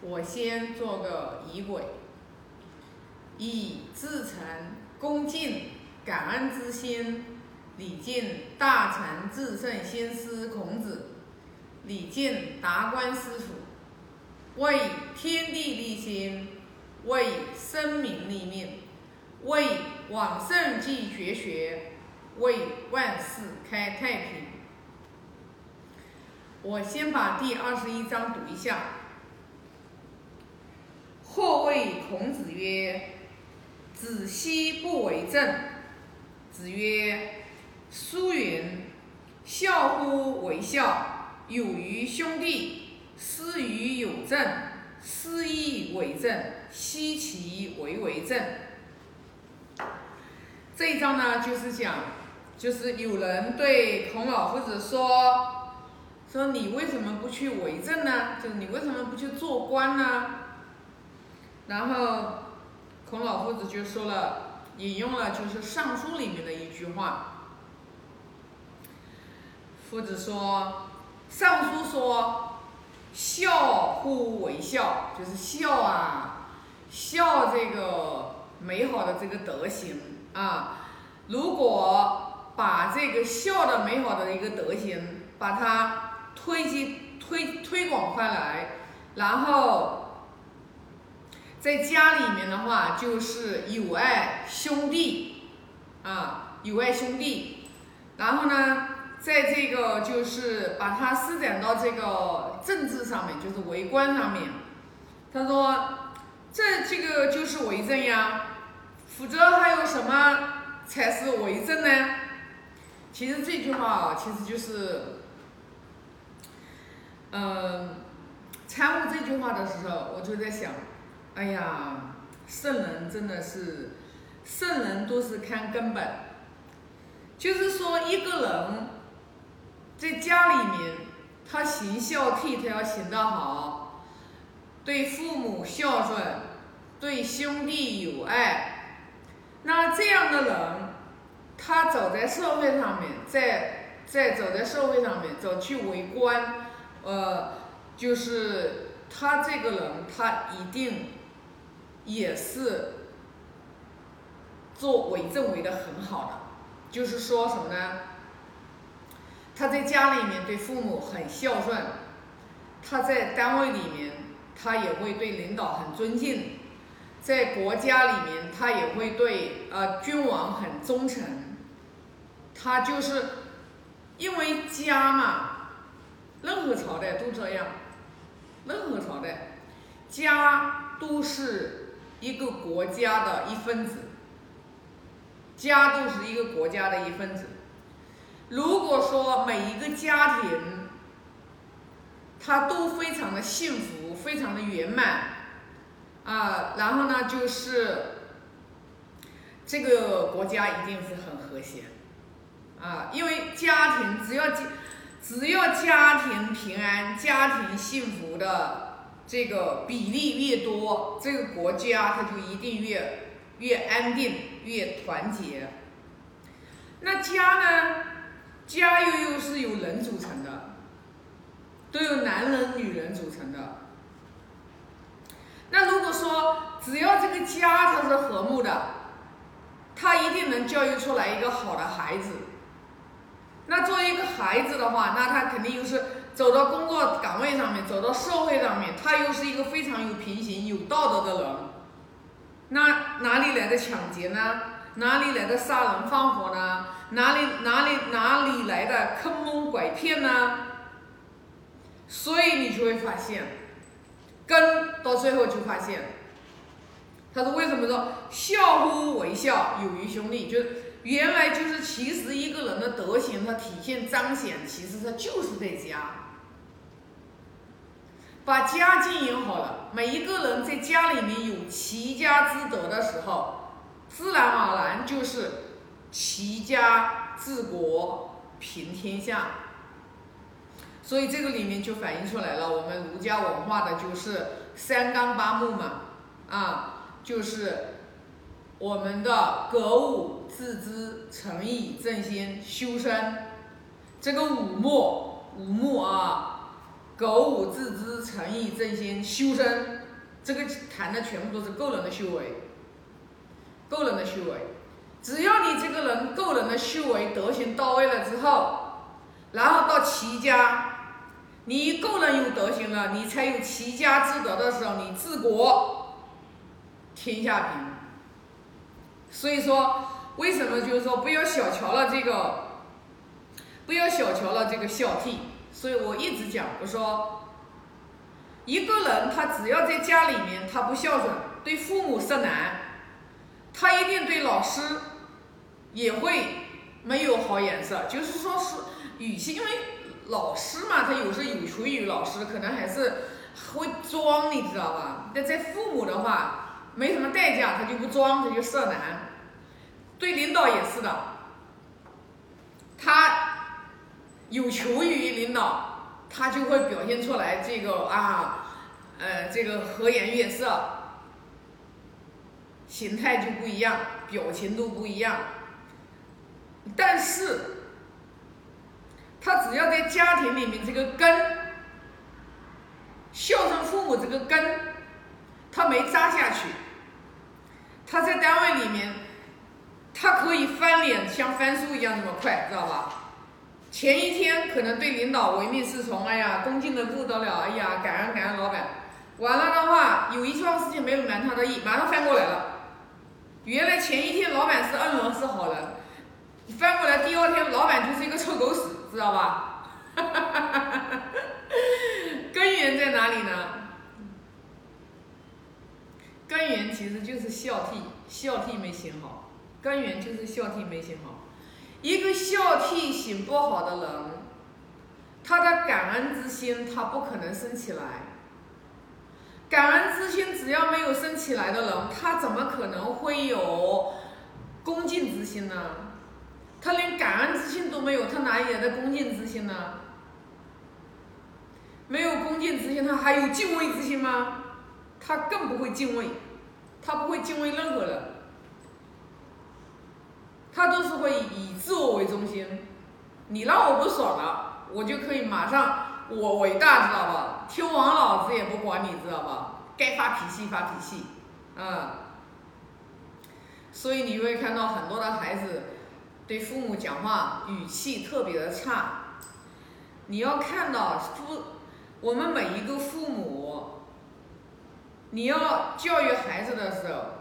我先做个仪轨，以至诚恭敬感恩之心，礼敬大成至圣先师孔子，礼敬达观师傅，为天地立心，为生民立命，为往圣继绝学，为万世开太平。我先把第二十一章读一下。或谓孔子曰：“子奚不为政？”子曰：“书云：‘孝乎为孝，有于兄弟；师于有政，师亦为政，奚其为为政？’”这一章呢，就是讲，就是有人对孔老夫子说：“说你为什么不去为政呢？就是你为什么不去做官呢？”然后，孔老夫子就说了，引用了就是《尚书》里面的一句话。夫子说，《尚书》说：“孝乎为孝，就是孝啊，孝这个美好的这个德行啊。如果把这个孝的美好的一个德行，把它推进推推广开来，然后。”在家里面的话，就是友爱兄弟，啊，友爱兄弟。然后呢，在这个就是把它施展到这个政治上面，就是为官上面。他说，这这个就是为政呀，否则还有什么才是为政呢？其实这句话啊，其实就是，嗯，参悟这句话的时候，我就在想。哎呀，圣人真的是，圣人都是看根本。就是说，一个人在家里面，他行孝悌，他要行得好，对父母孝顺，对兄弟友爱，那这样的人，他走在社会上面，在在走在社会上面，走去为官，呃，就是他这个人，他一定。也是做为政为的很好的，就是说什么呢？他在家里面对父母很孝顺，他在单位里面他也会对领导很尊敬，在国家里面他也会对呃君王很忠诚，他就是因为家嘛，任何朝代都这样，任何朝代家都是。一个国家的一分子，家都是一个国家的一分子。如果说每一个家庭，他都非常的幸福，非常的圆满，啊，然后呢，就是这个国家一定是很和谐，啊，因为家庭只要家只要家庭平安，家庭幸福的。这个比例越多，这个国家它就一定越越安定、越团结。那家呢？家又又是由人组成的，都有男人、女人组成的。那如果说只要这个家它是和睦的，他一定能教育出来一个好的孩子。那作为一个孩子的话，那他肯定又是。走到工作岗位上面，走到社会上面，他又是一个非常有品行、有道德的人。那哪里来的抢劫呢？哪里来的杀人放火呢？哪里哪里哪里来的坑蒙拐骗呢？所以你就会发现，根到最后就发现，他说为什么说孝乎为孝，有于兄弟，就原来就是其实一个人的德行，他体现彰显，其实他就是在家。把家经营好了，每一个人在家里面有齐家之德的时候，自然而然就是齐家治国平天下。所以这个里面就反映出来了，我们儒家文化的就是三纲八目嘛，啊，就是我们的格物、致知、诚意、正心、修身，这个五目，五目啊。格物致知、诚意正心、修身，这个谈的全部都是个人的修为。个人的修为，只要你这个人个人的修为德行到位了之后，然后到齐家，你个人有德行了，你才有齐家之德的时候，你治国天下平。所以说，为什么就是说不要小瞧了这个，不要小瞧了这个孝悌。所以我一直讲，我说，一个人他只要在家里面他不孝顺，对父母色难。他一定对老师也会没有好眼色，就是说是语气，因为老师嘛，他有时候有求于老师，可能还是会装，你知道吧？那在父母的话，没什么代价，他就不装，他就色难。对领导也是的，他有求于领导，他就会表现出来这个啊，呃，这个和颜悦色。形态就不一样，表情都不一样。但是，他只要在家庭里面这个根，孝顺父母这个根，他没扎下去，他在单位里面，他可以翻脸像翻书一样那么快，知道吧？前一天可能对领导唯命是从，哎呀，恭敬的不得了，哎呀，感恩感恩老板。完了的话，有一桩事情没有瞒他的意，马上翻过来了。原来前一天老板是恩人是好人，翻过来第二天老板就是一个臭狗屎，知道吧？哈哈哈哈哈哈根源在哪里呢？根源其实就是孝悌，孝悌没行好。根源就是孝悌没行好。一个孝悌行不好的人，他的感恩之心他不可能升起来。感恩之心只要没有升起来的人，他怎么可能会有恭敬之心呢？他连感恩之心都没有，他哪里来的恭敬之心呢？没有恭敬之心，他还有敬畏之心吗？他更不会敬畏，他不会敬畏任何人，他都是会以自我为中心。你让我不爽了，我就可以马上。我伟大，知道吧？天王老子也不管你，知道吧？该发脾气发脾气，嗯。所以你会看到很多的孩子对父母讲话语气特别的差。你要看到父，我们每一个父母，你要教育孩子的时候，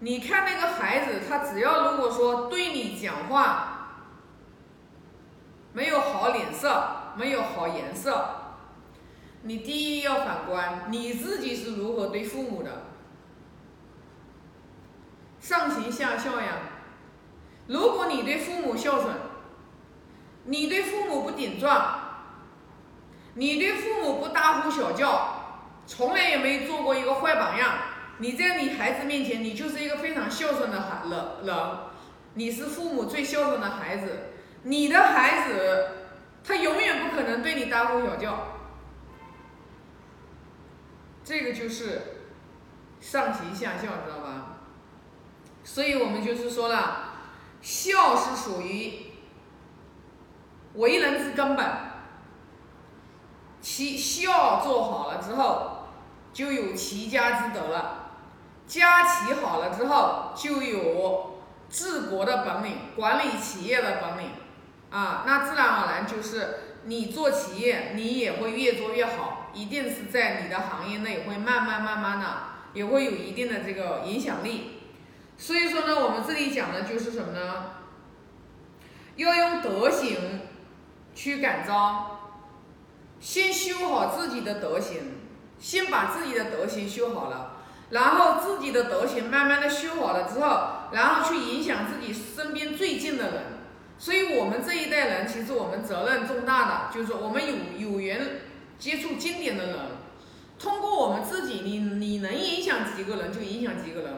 你看那个孩子，他只要如果说对你讲话没有好脸色。没有好颜色，你第一要反观你自己是如何对父母的，上行下效呀。如果你对父母孝顺，你对父母不顶撞，你对父母不大呼小叫，从来也没做过一个坏榜样，你在你孩子面前，你就是一个非常孝顺的孩人人，你是父母最孝顺的孩子，你的孩子。他永远不可能对你大呼小叫，这个就是上行下效，知道吧？所以我们就是说了，孝是属于为人之根本，其孝做好了之后，就有齐家之德了，家齐好了之后，就有治国的本领，管理企业的本领。啊，那自然而然就是你做企业，你也会越做越好，一定是在你的行业内会慢慢慢慢的也会有一定的这个影响力。所以说呢，我们这里讲的就是什么呢？要用德行去感召，先修好自己的德行，先把自己的德行修好了，然后自己的德行慢慢的修好了之后，然后去影响自己身边最近的人。所以，我们这一代人其实我们责任重大的，就是说我们有有缘接触经典的人，通过我们自己，你你能影响几个人就影响几个人，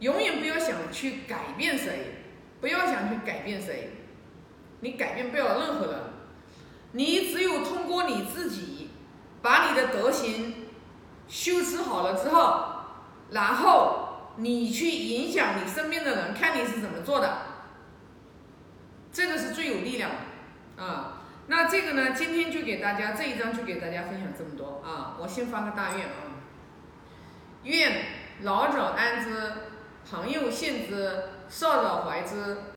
永远不要想去改变谁，不要想去改变谁，你改变不了任何人，你只有通过你自己，把你的德行修持好了之后，然后你去影响你身边的人，看你是怎么做的。这个是最有力量的，啊，那这个呢，今天就给大家这一章就给大家分享这么多啊！我先发个大愿啊，愿老者安之，朋友信之，少者怀之。